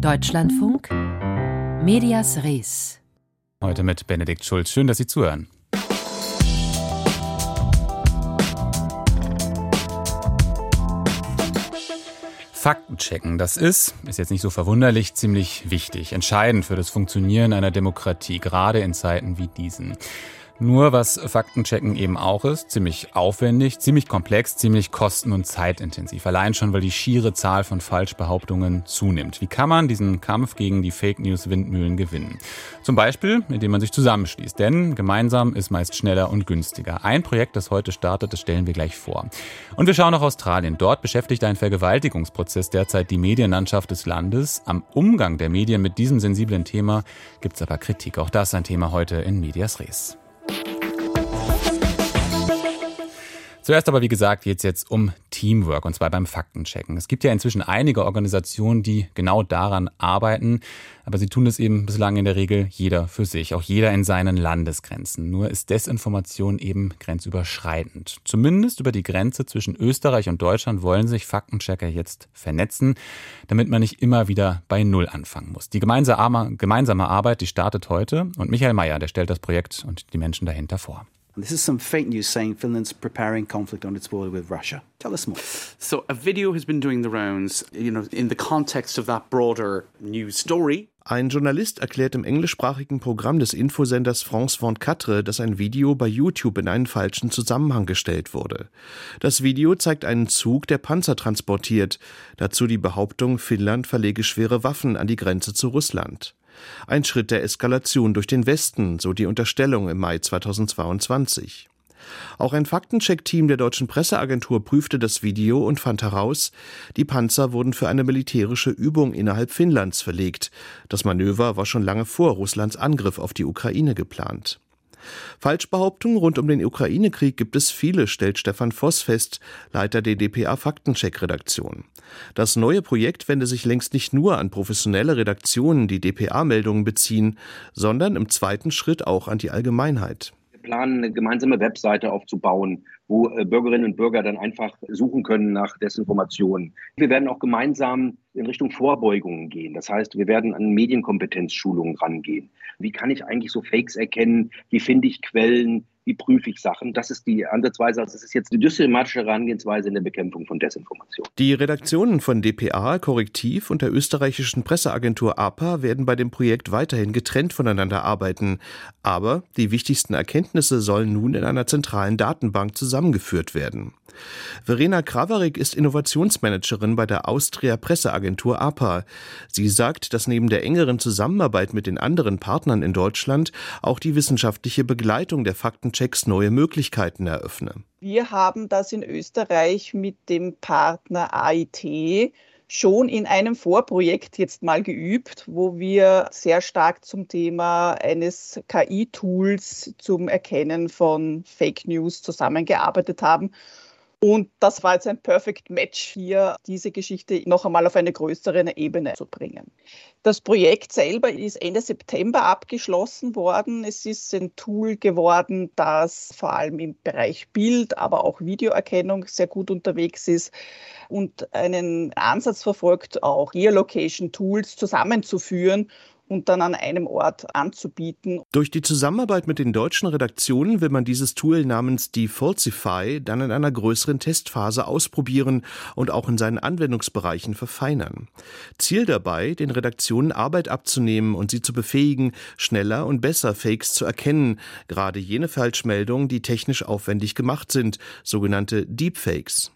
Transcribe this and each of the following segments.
Deutschlandfunk Medias Res. Heute mit Benedikt Schulz. Schön, dass Sie zuhören. Fakten checken, das ist, ist jetzt nicht so verwunderlich, ziemlich wichtig, entscheidend für das Funktionieren einer Demokratie, gerade in Zeiten wie diesen. Nur was Faktenchecken eben auch ist, ziemlich aufwendig, ziemlich komplex, ziemlich kosten- und zeitintensiv. Allein schon, weil die schiere Zahl von Falschbehauptungen zunimmt. Wie kann man diesen Kampf gegen die Fake News Windmühlen gewinnen? Zum Beispiel, indem man sich zusammenschließt. Denn gemeinsam ist meist schneller und günstiger. Ein Projekt, das heute startet, das stellen wir gleich vor. Und wir schauen nach Australien. Dort beschäftigt ein Vergewaltigungsprozess derzeit die Medienlandschaft des Landes. Am Umgang der Medien mit diesem sensiblen Thema gibt es aber Kritik. Auch das ein Thema heute in Medias Res. Zuerst aber, wie gesagt, geht es jetzt um Teamwork und zwar beim Faktenchecken. Es gibt ja inzwischen einige Organisationen, die genau daran arbeiten, aber sie tun es eben bislang in der Regel jeder für sich, auch jeder in seinen Landesgrenzen. Nur ist Desinformation eben grenzüberschreitend. Zumindest über die Grenze zwischen Österreich und Deutschland wollen sich Faktenchecker jetzt vernetzen, damit man nicht immer wieder bei Null anfangen muss. Die gemeinsame Arbeit, die startet heute und Michael Mayer, der stellt das Projekt und die Menschen dahinter vor. This is some fake news saying Finland's preparing conflict on its border with Russia. Tell us more. So, a video has been doing the rounds, you know, in the context of that broader news story. Ein Journalist erklärt im englischsprachigen Programm des Infosenders France 24, dass ein Video bei YouTube in einen falschen Zusammenhang gestellt wurde. Das Video zeigt einen Zug, der Panzer transportiert. Dazu die Behauptung, Finnland verlege schwere Waffen an die Grenze zu Russland. Ein Schritt der Eskalation durch den Westen, so die Unterstellung im Mai 2022. Auch ein Faktencheck-Team der deutschen Presseagentur prüfte das Video und fand heraus, die Panzer wurden für eine militärische Übung innerhalb Finnlands verlegt. Das Manöver war schon lange vor Russlands Angriff auf die Ukraine geplant. Falschbehauptungen rund um den Ukraine-Krieg gibt es viele, stellt Stefan Voss fest, Leiter der DPA Faktencheck-Redaktion. Das neue Projekt wende sich längst nicht nur an professionelle Redaktionen, die DPA-Meldungen beziehen, sondern im zweiten Schritt auch an die Allgemeinheit. Wir planen, eine gemeinsame Webseite aufzubauen, wo äh, Bürgerinnen und Bürger dann einfach suchen können nach Desinformationen. Wir werden auch gemeinsam in Richtung Vorbeugungen gehen. Das heißt, wir werden an Medienkompetenzschulungen rangehen. Wie kann ich eigentlich so Fakes erkennen? Wie finde ich Quellen? Wie prüfe ich Sachen? Das ist die Ansatzweise. Also das ist jetzt die systematische Herangehensweise in der Bekämpfung von Desinformation. Die Redaktionen von dpa, Korrektiv und der österreichischen Presseagentur APA werden bei dem Projekt weiterhin getrennt voneinander arbeiten. Aber die wichtigsten Erkenntnisse sollen nun in einer zentralen Datenbank zusammengeführt werden. Verena Kravarik ist Innovationsmanagerin bei der Austria Presseagentur APA. Sie sagt, dass neben der engeren Zusammenarbeit mit den anderen Partnern in Deutschland auch die wissenschaftliche Begleitung der Faktenchecks neue Möglichkeiten eröffne. Wir haben das in Österreich mit dem Partner AIT schon in einem Vorprojekt jetzt mal geübt, wo wir sehr stark zum Thema eines KI-Tools zum Erkennen von Fake News zusammengearbeitet haben. Und das war jetzt ein Perfect Match, hier diese Geschichte noch einmal auf eine größere Ebene zu bringen. Das Projekt selber ist Ende September abgeschlossen worden. Es ist ein Tool geworden, das vor allem im Bereich Bild, aber auch Videoerkennung sehr gut unterwegs ist und einen Ansatz verfolgt, auch Geolocation-Tools zusammenzuführen und dann an einem Ort anzubieten. Durch die Zusammenarbeit mit den deutschen Redaktionen will man dieses Tool namens Defalsify dann in einer größeren Testphase ausprobieren und auch in seinen Anwendungsbereichen verfeinern. Ziel dabei, den Redaktionen Arbeit abzunehmen und sie zu befähigen, schneller und besser Fakes zu erkennen, gerade jene Falschmeldungen, die technisch aufwendig gemacht sind, sogenannte Deepfakes.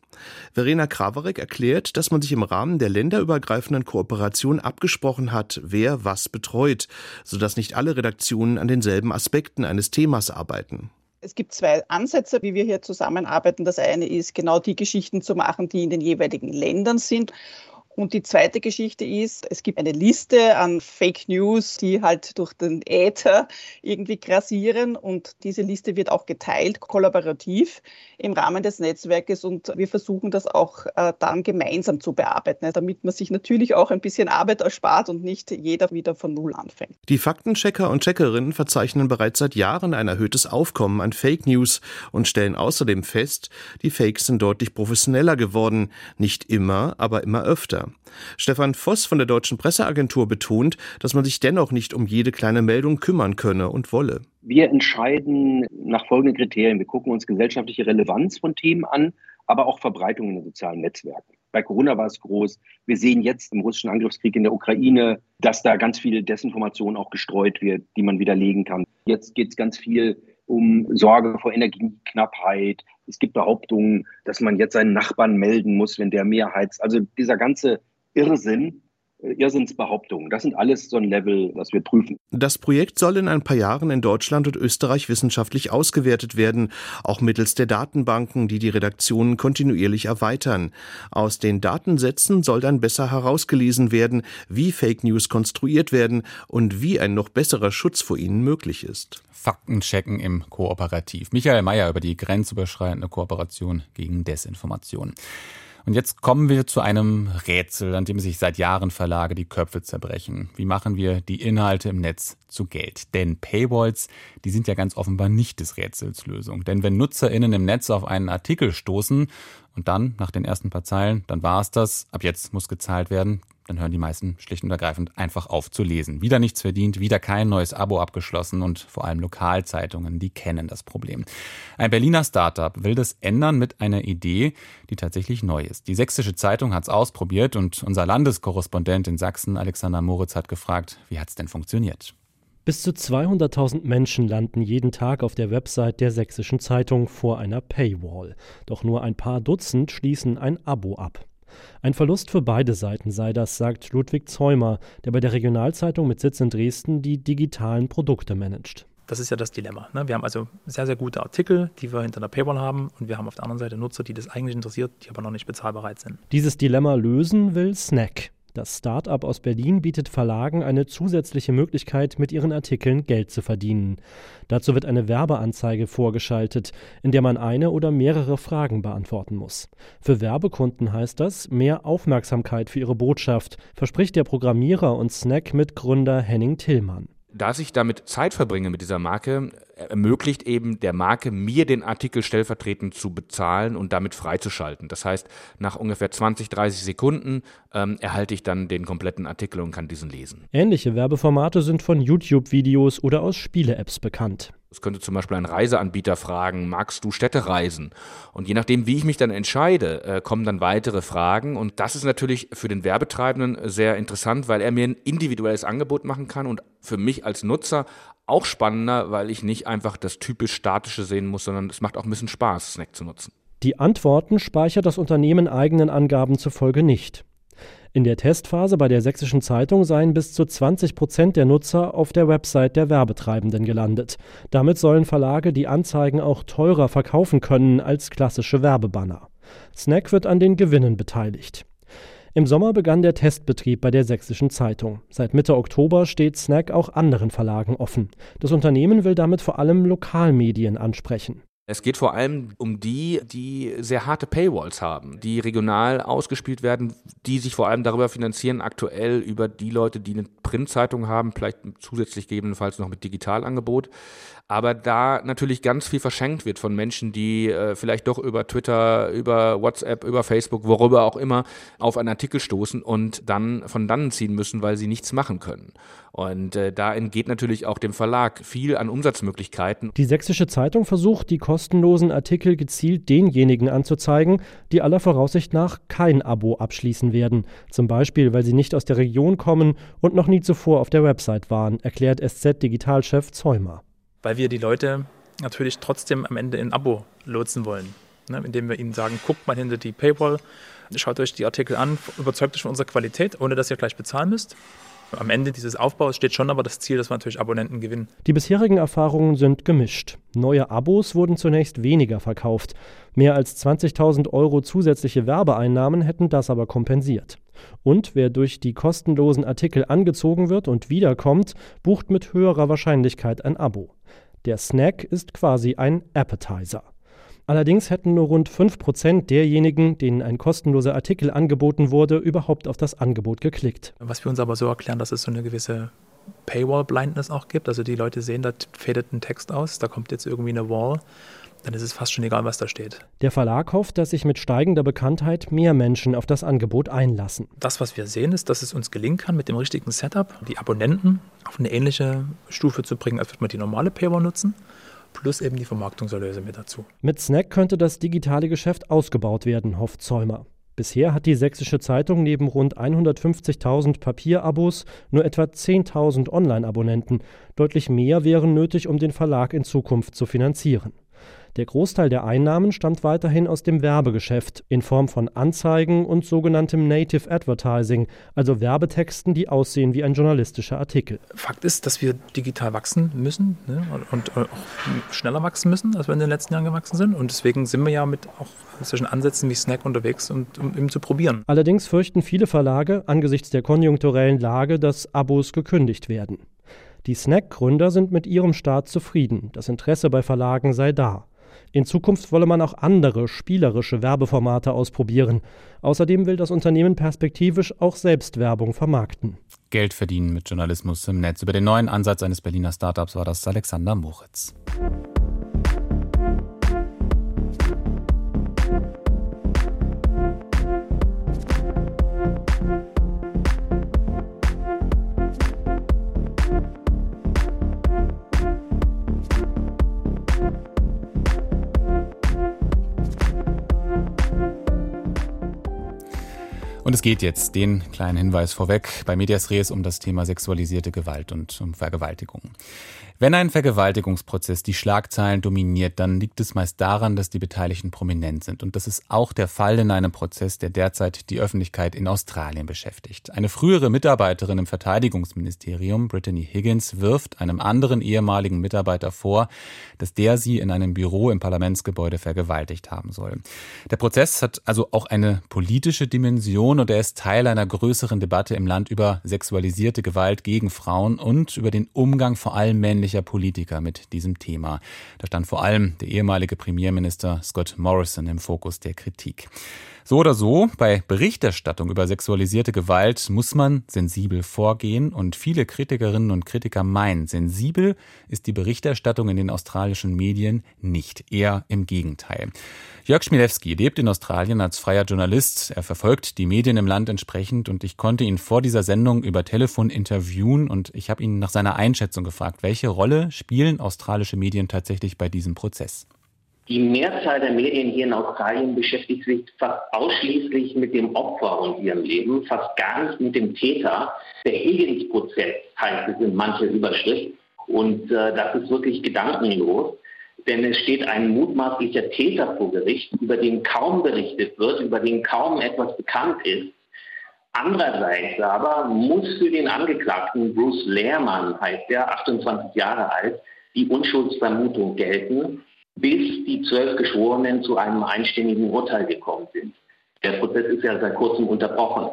Verena Krawarek erklärt, dass man sich im Rahmen der länderübergreifenden Kooperation abgesprochen hat, wer was betreut, sodass nicht alle Redaktionen an denselben Aspekten eines Themas arbeiten. Es gibt zwei Ansätze, wie wir hier zusammenarbeiten. Das eine ist, genau die Geschichten zu machen, die in den jeweiligen Ländern sind. Und die zweite Geschichte ist, es gibt eine Liste an Fake News, die halt durch den Äther irgendwie grassieren und diese Liste wird auch geteilt, kollaborativ im Rahmen des Netzwerkes und wir versuchen das auch äh, dann gemeinsam zu bearbeiten, damit man sich natürlich auch ein bisschen Arbeit erspart und nicht jeder wieder von Null anfängt. Die Faktenchecker und Checkerinnen verzeichnen bereits seit Jahren ein erhöhtes Aufkommen an Fake News und stellen außerdem fest, die Fakes sind deutlich professioneller geworden, nicht immer, aber immer öfter. Stefan Voss von der Deutschen Presseagentur betont, dass man sich dennoch nicht um jede kleine Meldung kümmern könne und wolle. Wir entscheiden nach folgenden Kriterien. Wir gucken uns gesellschaftliche Relevanz von Themen an, aber auch Verbreitung in den sozialen Netzwerken. Bei Corona war es groß. Wir sehen jetzt im russischen Angriffskrieg in der Ukraine, dass da ganz viel Desinformation auch gestreut wird, die man widerlegen kann. Jetzt geht es ganz viel um Sorge vor Energieknappheit. Es gibt Behauptungen, dass man jetzt seinen Nachbarn melden muss, wenn der mehr heizt. Also dieser ganze Irrsinn, Irrsinnsbehauptungen. Das sind alles so ein Level, das wir prüfen. Das Projekt soll in ein paar Jahren in Deutschland und Österreich wissenschaftlich ausgewertet werden, auch mittels der Datenbanken, die die Redaktionen kontinuierlich erweitern. Aus den Datensätzen soll dann besser herausgelesen werden, wie Fake News konstruiert werden und wie ein noch besserer Schutz vor ihnen möglich ist. Faktenchecken im Kooperativ. Michael Mayer über die grenzüberschreitende Kooperation gegen Desinformation. Und jetzt kommen wir zu einem Rätsel, an dem sich seit Jahren Verlage die Köpfe zerbrechen. Wie machen wir die Inhalte im Netz zu Geld? Denn Paywalls, die sind ja ganz offenbar nicht des Rätsels Lösung. Denn wenn NutzerInnen im Netz auf einen Artikel stoßen und dann, nach den ersten paar Zeilen, dann war es das, ab jetzt muss gezahlt werden, dann hören die meisten schlicht und ergreifend einfach auf zu lesen. Wieder nichts verdient, wieder kein neues Abo abgeschlossen und vor allem Lokalzeitungen, die kennen das Problem. Ein Berliner Startup will das ändern mit einer Idee, die tatsächlich neu ist. Die Sächsische Zeitung hat es ausprobiert und unser Landeskorrespondent in Sachsen, Alexander Moritz, hat gefragt, wie hat es denn funktioniert? Bis zu 200.000 Menschen landen jeden Tag auf der Website der Sächsischen Zeitung vor einer Paywall. Doch nur ein paar Dutzend schließen ein Abo ab. Ein Verlust für beide Seiten sei das, sagt Ludwig Zeumer, der bei der Regionalzeitung mit Sitz in Dresden die digitalen Produkte managt. Das ist ja das Dilemma. Ne? Wir haben also sehr, sehr gute Artikel, die wir hinter der Paywall haben und wir haben auf der anderen Seite Nutzer, die das eigentlich interessiert, die aber noch nicht bezahlbereit sind. Dieses Dilemma lösen will Snack. Das Start-up aus Berlin bietet Verlagen eine zusätzliche Möglichkeit, mit ihren Artikeln Geld zu verdienen. Dazu wird eine Werbeanzeige vorgeschaltet, in der man eine oder mehrere Fragen beantworten muss. Für Werbekunden heißt das mehr Aufmerksamkeit für ihre Botschaft, verspricht der Programmierer und Snack-Mitgründer Henning Tillmann. Dass ich damit Zeit verbringe mit dieser Marke, ermöglicht eben der Marke, mir den Artikel stellvertretend zu bezahlen und damit freizuschalten. Das heißt, nach ungefähr 20, 30 Sekunden ähm, erhalte ich dann den kompletten Artikel und kann diesen lesen. Ähnliche Werbeformate sind von YouTube-Videos oder aus Spiele-Apps bekannt. Es könnte zum Beispiel ein Reiseanbieter fragen, magst du Städte reisen? Und je nachdem, wie ich mich dann entscheide, äh, kommen dann weitere Fragen. Und das ist natürlich für den Werbetreibenden sehr interessant, weil er mir ein individuelles Angebot machen kann und für mich als Nutzer auch spannender, weil ich nicht einfach das typisch statische sehen muss, sondern es macht auch ein bisschen Spaß, Snack zu nutzen. Die Antworten speichert das Unternehmen eigenen Angaben zufolge nicht. In der Testphase bei der Sächsischen Zeitung seien bis zu 20 Prozent der Nutzer auf der Website der Werbetreibenden gelandet. Damit sollen Verlage die Anzeigen auch teurer verkaufen können als klassische Werbebanner. Snack wird an den Gewinnen beteiligt. Im Sommer begann der Testbetrieb bei der Sächsischen Zeitung. Seit Mitte Oktober steht Snack auch anderen Verlagen offen. Das Unternehmen will damit vor allem Lokalmedien ansprechen. Es geht vor allem um die, die sehr harte Paywalls haben, die regional ausgespielt werden, die sich vor allem darüber finanzieren, aktuell über die Leute, die eine Printzeitung haben, vielleicht zusätzlich gegebenenfalls noch mit Digitalangebot. Aber da natürlich ganz viel verschenkt wird von Menschen, die äh, vielleicht doch über Twitter, über WhatsApp, über Facebook, worüber auch immer, auf einen Artikel stoßen und dann von dannen ziehen müssen, weil sie nichts machen können. Und äh, da entgeht natürlich auch dem Verlag viel an Umsatzmöglichkeiten. Die Sächsische Zeitung versucht, die kostenlosen Artikel gezielt denjenigen anzuzeigen, die aller Voraussicht nach kein Abo abschließen werden. Zum Beispiel, weil sie nicht aus der Region kommen und noch nie zuvor auf der Website waren, erklärt SZ-Digitalchef Zeumer. Weil wir die Leute natürlich trotzdem am Ende in Abo lotsen wollen. Ne? Indem wir ihnen sagen, guckt mal hinter die Paywall, schaut euch die Artikel an, überzeugt euch von unserer Qualität, ohne dass ihr gleich bezahlen müsst. Am Ende dieses Aufbaus steht schon aber das Ziel, dass wir natürlich Abonnenten gewinnen. Die bisherigen Erfahrungen sind gemischt. Neue Abos wurden zunächst weniger verkauft. Mehr als 20.000 Euro zusätzliche Werbeeinnahmen hätten das aber kompensiert. Und wer durch die kostenlosen Artikel angezogen wird und wiederkommt, bucht mit höherer Wahrscheinlichkeit ein Abo. Der Snack ist quasi ein Appetizer. Allerdings hätten nur rund 5% derjenigen, denen ein kostenloser Artikel angeboten wurde, überhaupt auf das Angebot geklickt. Was wir uns aber so erklären, dass es so eine gewisse Paywall-Blindness auch gibt. Also die Leute sehen, da fädet ein Text aus, da kommt jetzt irgendwie eine Wall. dann ist es fast schon egal, was da steht. Der Verlag hofft, dass sich mit steigender Bekanntheit mehr Menschen auf das Angebot einlassen. Das, was wir sehen, ist, dass es uns gelingen kann, mit dem richtigen Setup die Abonnenten auf eine ähnliche Stufe zu bringen, als würde man die normale Paywall nutzen plus eben die Vermarktungserlöse mit dazu. Mit Snack könnte das digitale Geschäft ausgebaut werden, hofft Zäumer. Bisher hat die Sächsische Zeitung neben rund 150.000 Papierabos nur etwa 10.000 Online-Abonnenten. Deutlich mehr wären nötig, um den Verlag in Zukunft zu finanzieren. Der Großteil der Einnahmen stammt weiterhin aus dem Werbegeschäft in Form von Anzeigen und sogenanntem Native Advertising, also Werbetexten, die aussehen wie ein journalistischer Artikel. Fakt ist, dass wir digital wachsen müssen ne, und auch schneller wachsen müssen, als wir in den letzten Jahren gewachsen sind. Und deswegen sind wir ja mit auch zwischen Ansätzen wie Snack unterwegs, und, um eben zu probieren. Allerdings fürchten viele Verlage angesichts der konjunkturellen Lage, dass Abos gekündigt werden. Die Snack-Gründer sind mit ihrem Start zufrieden. Das Interesse bei Verlagen sei da. In Zukunft wolle man auch andere spielerische Werbeformate ausprobieren. Außerdem will das Unternehmen perspektivisch auch selbst Werbung vermarkten. Geld verdienen mit Journalismus im Netz. Über den neuen Ansatz eines Berliner Startups war das Alexander Moritz. Und es geht jetzt, den kleinen Hinweis vorweg, bei Medias Res um das Thema sexualisierte Gewalt und um Vergewaltigung. Wenn ein Vergewaltigungsprozess die Schlagzeilen dominiert, dann liegt es meist daran, dass die Beteiligten prominent sind. Und das ist auch der Fall in einem Prozess, der derzeit die Öffentlichkeit in Australien beschäftigt. Eine frühere Mitarbeiterin im Verteidigungsministerium, Brittany Higgins, wirft einem anderen ehemaligen Mitarbeiter vor, dass der sie in einem Büro im Parlamentsgebäude vergewaltigt haben soll. Der Prozess hat also auch eine politische Dimension und er ist Teil einer größeren Debatte im Land über sexualisierte Gewalt gegen Frauen und über den Umgang vor allem männlicher männlicher Politiker mit diesem Thema. Da stand vor allem der ehemalige Premierminister Scott Morrison im Fokus der Kritik. So oder so, bei Berichterstattung über sexualisierte Gewalt muss man sensibel vorgehen und viele Kritikerinnen und Kritiker meinen, sensibel ist die Berichterstattung in den australischen Medien nicht, eher im Gegenteil. Jörg Schmilewski lebt in Australien als freier Journalist. Er verfolgt die Medien im Land entsprechend und ich konnte ihn vor dieser Sendung über Telefon interviewen und ich habe ihn nach seiner Einschätzung gefragt, welche Rolle spielen australische Medien tatsächlich bei diesem Prozess? Die Mehrzahl der Medien hier in Australien beschäftigt sich fast ausschließlich mit dem Opfer und ihrem Leben, fast gar nicht mit dem Täter. Der Higgins-Prozess heißt es in mancher Überschrift. Und äh, das ist wirklich gedankenlos, denn es steht ein mutmaßlicher Täter vor Gericht, über den kaum berichtet wird, über den kaum etwas bekannt ist. Andererseits aber muss für den Angeklagten Bruce Lehrmann, heißt er, 28 Jahre alt, die Unschuldsvermutung gelten bis die zwölf Geschworenen zu einem einständigen Urteil gekommen sind. Der Prozess ist ja seit kurzem unterbrochen.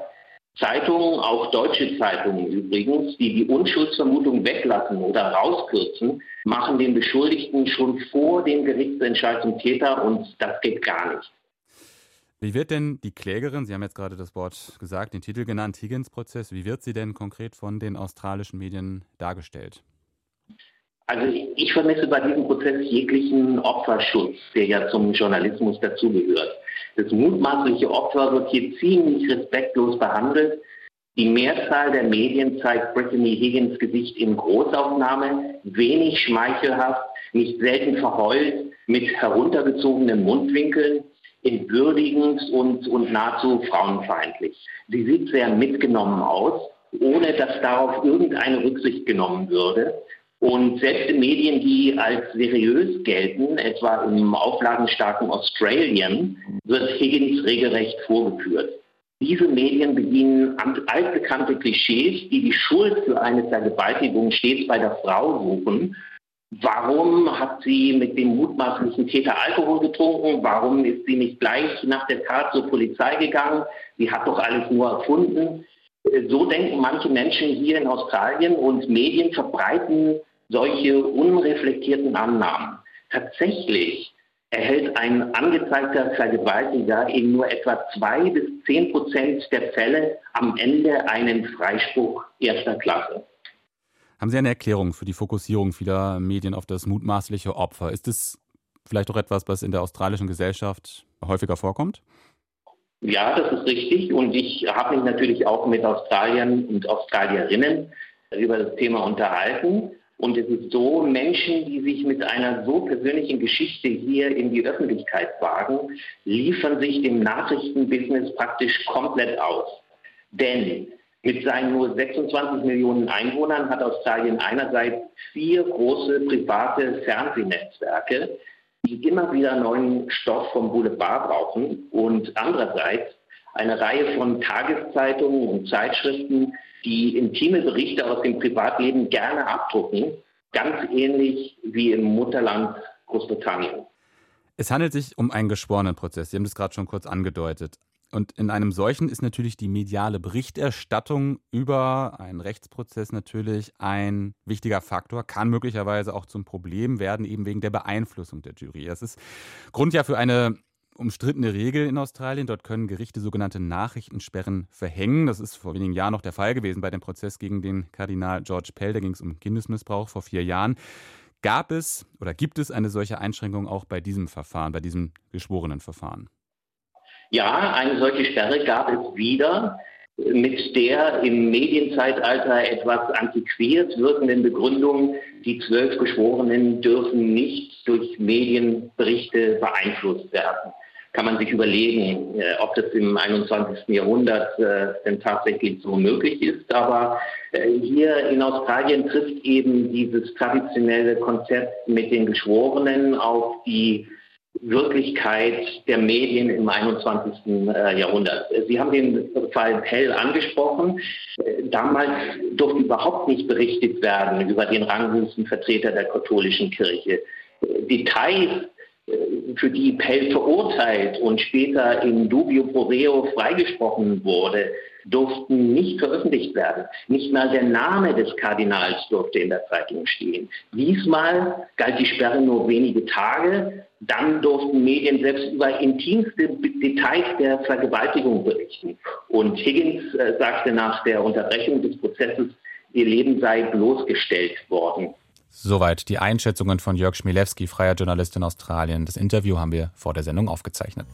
Zeitungen, auch deutsche Zeitungen übrigens, die die Unschuldsvermutung weglassen oder rauskürzen, machen den Beschuldigten schon vor dem Gerichtsentscheid zum Täter und das geht gar nicht. Wie wird denn die Klägerin, Sie haben jetzt gerade das Wort gesagt, den Titel genannt, Higgins-Prozess, wie wird sie denn konkret von den australischen Medien dargestellt? Also ich vermisse bei diesem Prozess jeglichen Opferschutz, der ja zum Journalismus dazugehört. Das mutmaßliche Opfer wird hier ziemlich respektlos behandelt. Die Mehrzahl der Medien zeigt Brittany Higgins Gesicht in Großaufnahme, wenig schmeichelhaft, nicht selten verheult, mit heruntergezogenen Mundwinkeln, entwürdigend und, und nahezu frauenfeindlich. Sie sieht sehr mitgenommen aus, ohne dass darauf irgendeine Rücksicht genommen würde. Und selbst in Medien, die als seriös gelten, etwa im auflagenstarken Australian, wird Higgins regelrecht vorgeführt. Diese Medien bedienen altbekannte Klischees, die die Schuld für eine Vergewaltigung stets bei der Frau suchen. Warum hat sie mit dem mutmaßlichen Täter Alkohol getrunken? Warum ist sie nicht gleich nach der Tat zur Polizei gegangen? Sie hat doch alles nur erfunden. So denken manche Menschen hier in Australien und Medien verbreiten solche unreflektierten Annahmen. Tatsächlich erhält ein angezeigter Vergewaltiger in nur etwa zwei bis zehn Prozent der Fälle am Ende einen Freispruch erster Klasse. Haben Sie eine Erklärung für die Fokussierung vieler Medien auf das mutmaßliche Opfer? Ist es vielleicht auch etwas, was in der australischen Gesellschaft häufiger vorkommt? Ja, das ist richtig. Und ich habe mich natürlich auch mit Australiern und Australierinnen über das Thema unterhalten. Und es ist so, Menschen, die sich mit einer so persönlichen Geschichte hier in die Öffentlichkeit wagen, liefern sich dem Nachrichtenbusiness praktisch komplett aus. Denn mit seinen nur 26 Millionen Einwohnern hat Australien einerseits vier große private Fernsehnetzwerke, die immer wieder neuen Stoff vom Boulevard brauchen und andererseits eine Reihe von Tageszeitungen und Zeitschriften, die intime Berichte aus dem Privatleben gerne abdrucken, ganz ähnlich wie im Mutterland Großbritannien. Es handelt sich um einen geschworenen Prozess. Sie haben das gerade schon kurz angedeutet. Und in einem solchen ist natürlich die mediale Berichterstattung über einen Rechtsprozess natürlich ein wichtiger Faktor, kann möglicherweise auch zum Problem werden, eben wegen der Beeinflussung der Jury. Das ist Grund ja für eine umstrittene Regel in Australien. Dort können Gerichte sogenannte Nachrichtensperren verhängen. Das ist vor wenigen Jahren noch der Fall gewesen bei dem Prozess gegen den Kardinal George Pell. Da ging es um Kindesmissbrauch vor vier Jahren. Gab es oder gibt es eine solche Einschränkung auch bei diesem Verfahren, bei diesem geschworenen Verfahren? Ja, eine solche Sperre gab es wieder mit der im Medienzeitalter etwas antiquiert wirkenden Begründung, die zwölf Geschworenen dürfen nicht durch Medienberichte beeinflusst werden. Kann man sich überlegen, äh, ob das im 21. Jahrhundert äh, denn tatsächlich so möglich ist. Aber äh, hier in Australien trifft eben dieses traditionelle Konzept mit den Geschworenen auf die Wirklichkeit der Medien im 21. Äh, Jahrhundert. Sie haben den Fall Pell angesprochen. Äh, damals durfte überhaupt nicht berichtet werden über den ranghöchsten Vertreter der katholischen Kirche. Äh, Details, für die Pell verurteilt und später in dubio pro reo freigesprochen wurde, durften nicht veröffentlicht werden. Nicht mal der Name des Kardinals durfte in der Zeitung stehen. Diesmal galt die Sperre nur wenige Tage. Dann durften Medien selbst über intimste Details der Vergewaltigung berichten. Und Higgins äh, sagte nach der Unterbrechung des Prozesses, ihr Leben sei bloßgestellt worden. Soweit die Einschätzungen von Jörg Schmilewski, freier Journalist in Australien. Das Interview haben wir vor der Sendung aufgezeichnet.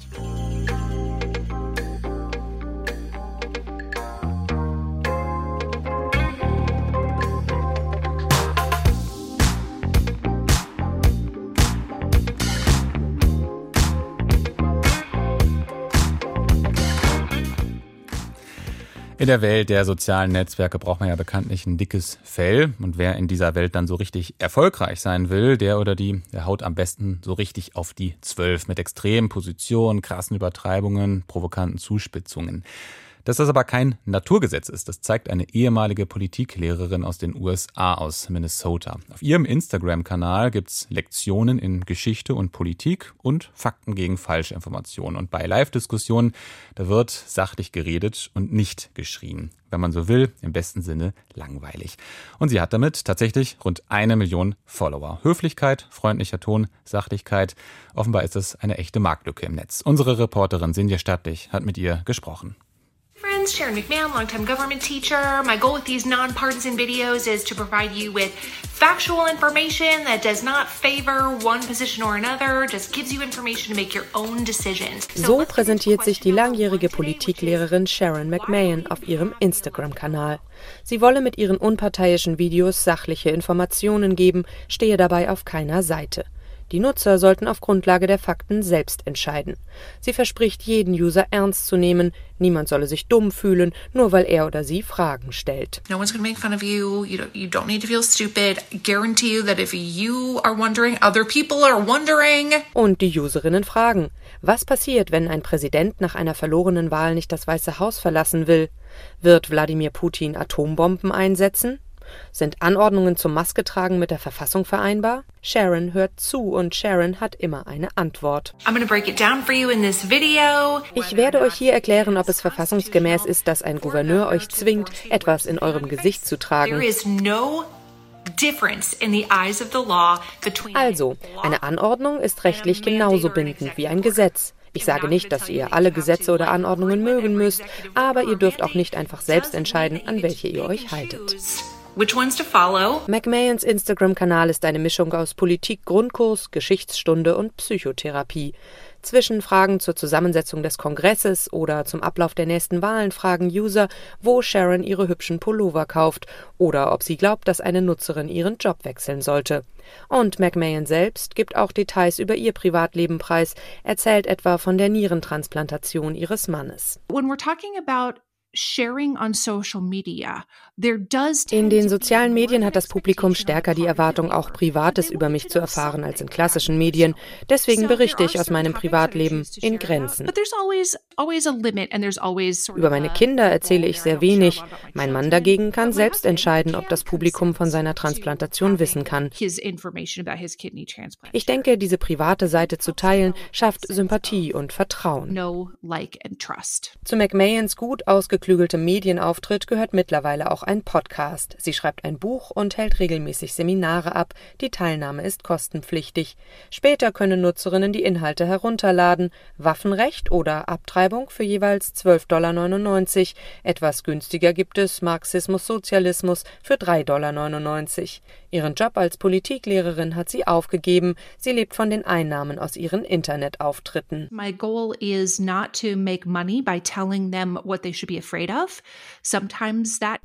In der Welt der sozialen Netzwerke braucht man ja bekanntlich ein dickes Fell. Und wer in dieser Welt dann so richtig erfolgreich sein will, der oder die, der haut am besten so richtig auf die Zwölf mit extremen Positionen, krassen Übertreibungen, provokanten Zuspitzungen. Dass das aber kein Naturgesetz ist, das zeigt eine ehemalige Politiklehrerin aus den USA aus Minnesota. Auf ihrem Instagram-Kanal gibt's Lektionen in Geschichte und Politik und Fakten gegen Falschinformationen. Und bei Live-Diskussionen, da wird sachlich geredet und nicht geschrien. Wenn man so will, im besten Sinne langweilig. Und sie hat damit tatsächlich rund eine Million Follower. Höflichkeit, freundlicher Ton, Sachlichkeit. Offenbar ist es eine echte Marktlücke im Netz. Unsere Reporterin Sinja Stattlich hat mit ihr gesprochen. Friends, Sharon McMahon, longtime government teacher. My goal with these nonpartisan videos is to provide you with factual information that does not favor one position or another, just gives you information to make your own decisions. So präsentiert sich die langjährige Politiklehrerin Sharon McMahon auf ihrem Instagram-Kanal. Sie wolle mit ihren unparteiischen Videos sachliche Informationen geben, stehe dabei auf keiner Seite. Die Nutzer sollten auf Grundlage der Fakten selbst entscheiden. Sie verspricht, jeden User ernst zu nehmen. Niemand solle sich dumm fühlen, nur weil er oder sie Fragen stellt. No one's to make fun of you. You don't, you don't need to feel stupid. I guarantee you that if you are wondering, other people are wondering. Und die Userinnen fragen, was passiert, wenn ein Präsident nach einer verlorenen Wahl nicht das Weiße Haus verlassen will? Wird Wladimir Putin Atombomben einsetzen? Sind Anordnungen zum Masketragen mit der Verfassung vereinbar? Sharon hört zu und Sharon hat immer eine Antwort. Ich werde euch hier erklären, ob es verfassungsgemäß ist, dass ein Gouverneur euch zwingt, etwas in eurem Gesicht zu tragen. Also, eine Anordnung ist rechtlich genauso bindend wie ein Gesetz. Ich sage nicht, dass ihr alle Gesetze oder Anordnungen mögen müsst, aber ihr dürft auch nicht einfach selbst entscheiden, an welche ihr euch haltet. Which ones to follow. McMahons Instagram-Kanal ist eine Mischung aus Politik, Grundkurs, Geschichtsstunde und Psychotherapie. Zwischen Fragen zur Zusammensetzung des Kongresses oder zum Ablauf der nächsten Wahlen fragen User, wo Sharon ihre hübschen Pullover kauft oder ob sie glaubt, dass eine Nutzerin ihren Job wechseln sollte. Und McMahon selbst gibt auch Details über ihr Privatleben preis, erzählt etwa von der Nierentransplantation ihres Mannes. When we're talking about in den sozialen Medien hat das Publikum stärker die Erwartung, auch Privates über mich zu erfahren als in klassischen Medien. Deswegen berichte ich aus meinem Privatleben in Grenzen. Über meine Kinder erzähle ich sehr wenig. Mein Mann dagegen kann selbst entscheiden, ob das Publikum von seiner Transplantation wissen kann. Ich denke, diese private Seite zu teilen, schafft Sympathie und Vertrauen. Zu McMahons gut ausgeklügeltem Medienauftritt gehört mittlerweile auch ein Podcast. Sie schreibt ein Buch und hält regelmäßig Seminare ab. Die Teilnahme ist kostenpflichtig. Später können Nutzerinnen die Inhalte herunterladen. Waffenrecht oder Abtreibung für jeweils 12,99 Dollar. Etwas günstiger gibt es Marxismus Sozialismus für 3,99 Dollar. Ihren Job als Politiklehrerin hat sie aufgegeben. Sie lebt von den Einnahmen aus ihren Internetauftritten. My goal is not to make money by telling them what they should be afraid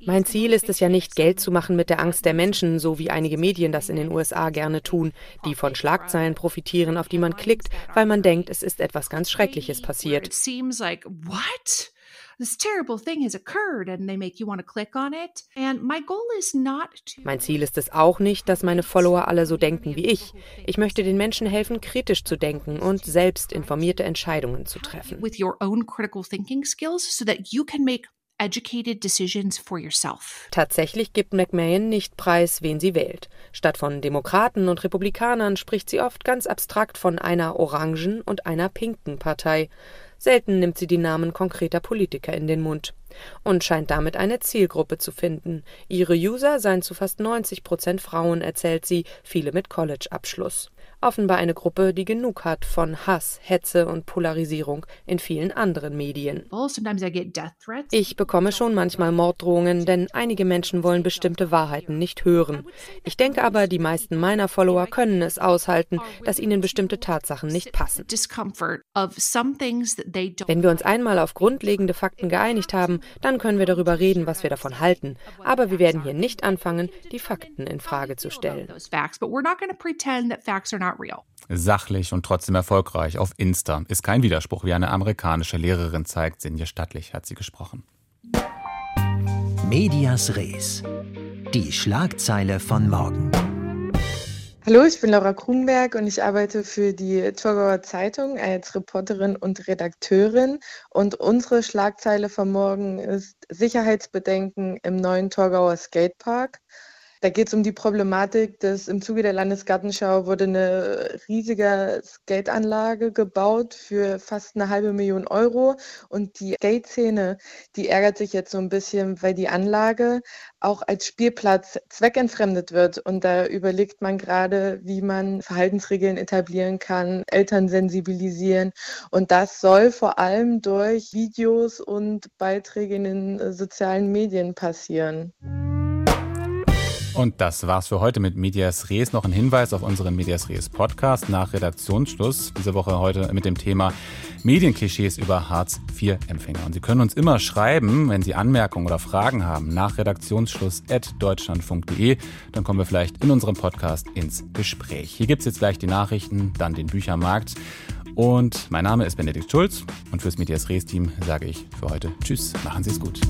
mein Ziel ist es ja nicht, Geld zu machen mit der Angst der Menschen, so wie einige Medien das in den USA gerne tun, die von Schlagzeilen profitieren, auf die man klickt, weil man denkt, es ist etwas ganz Schreckliches passiert. This terrible thing has occurred and they make you want to click on it. And my goal is not to Mein Ziel ist es auch nicht, dass meine Follower alle so denken wie ich. Ich möchte den Menschen helfen, kritisch zu denken und selbst informierte Entscheidungen zu treffen. With your own critical thinking skills so that you can make educated decisions for yourself. Tatsächlich gibt McMahon nicht preis, wen sie wählt. Statt von Demokraten und Republikanern spricht sie oft ganz abstrakt von einer orangen und einer pinken Partei. Selten nimmt sie die Namen konkreter Politiker in den Mund und scheint damit eine Zielgruppe zu finden. Ihre User seien zu fast 90 Prozent Frauen, erzählt sie, viele mit College-Abschluss offenbar eine Gruppe, die genug hat von Hass, Hetze und Polarisierung in vielen anderen Medien. Ich bekomme schon manchmal Morddrohungen, denn einige Menschen wollen bestimmte Wahrheiten nicht hören. Ich denke aber, die meisten meiner Follower können es aushalten, dass ihnen bestimmte Tatsachen nicht passen. Wenn wir uns einmal auf grundlegende Fakten geeinigt haben, dann können wir darüber reden, was wir davon halten. Aber wir werden hier nicht anfangen, die Fakten in Frage zu stellen not real. Sachlich und trotzdem erfolgreich auf Insta ist kein Widerspruch, wie eine amerikanische Lehrerin zeigt. Sinje Stattlich hat sie gesprochen. Medias Res. Die Schlagzeile von morgen. Hallo, ich bin Laura Krumberg und ich arbeite für die Thurgauer Zeitung als Reporterin und Redakteurin. Und unsere Schlagzeile von morgen ist Sicherheitsbedenken im neuen Thurgauer Skatepark. Da geht es um die Problematik, dass im Zuge der Landesgartenschau wurde eine riesige Skateanlage gebaut für fast eine halbe Million Euro. Und die Skate-Szene, die ärgert sich jetzt so ein bisschen, weil die Anlage auch als Spielplatz zweckentfremdet wird. Und da überlegt man gerade, wie man Verhaltensregeln etablieren kann, Eltern sensibilisieren. Und das soll vor allem durch Videos und Beiträge in den sozialen Medien passieren. Und das war's für heute mit Medias Res. Noch ein Hinweis auf unseren Medias Res Podcast nach Redaktionsschluss. Diese Woche heute mit dem Thema Medienklischees über Hartz-IV-Empfänger. Und Sie können uns immer schreiben, wenn Sie Anmerkungen oder Fragen haben, nach Redaktionsschluss at deutschlandfunk.de. Dann kommen wir vielleicht in unserem Podcast ins Gespräch. Hier gibt's jetzt gleich die Nachrichten, dann den Büchermarkt. Und mein Name ist Benedikt Schulz und fürs Medias Res Team sage ich für heute Tschüss, machen Sie es gut.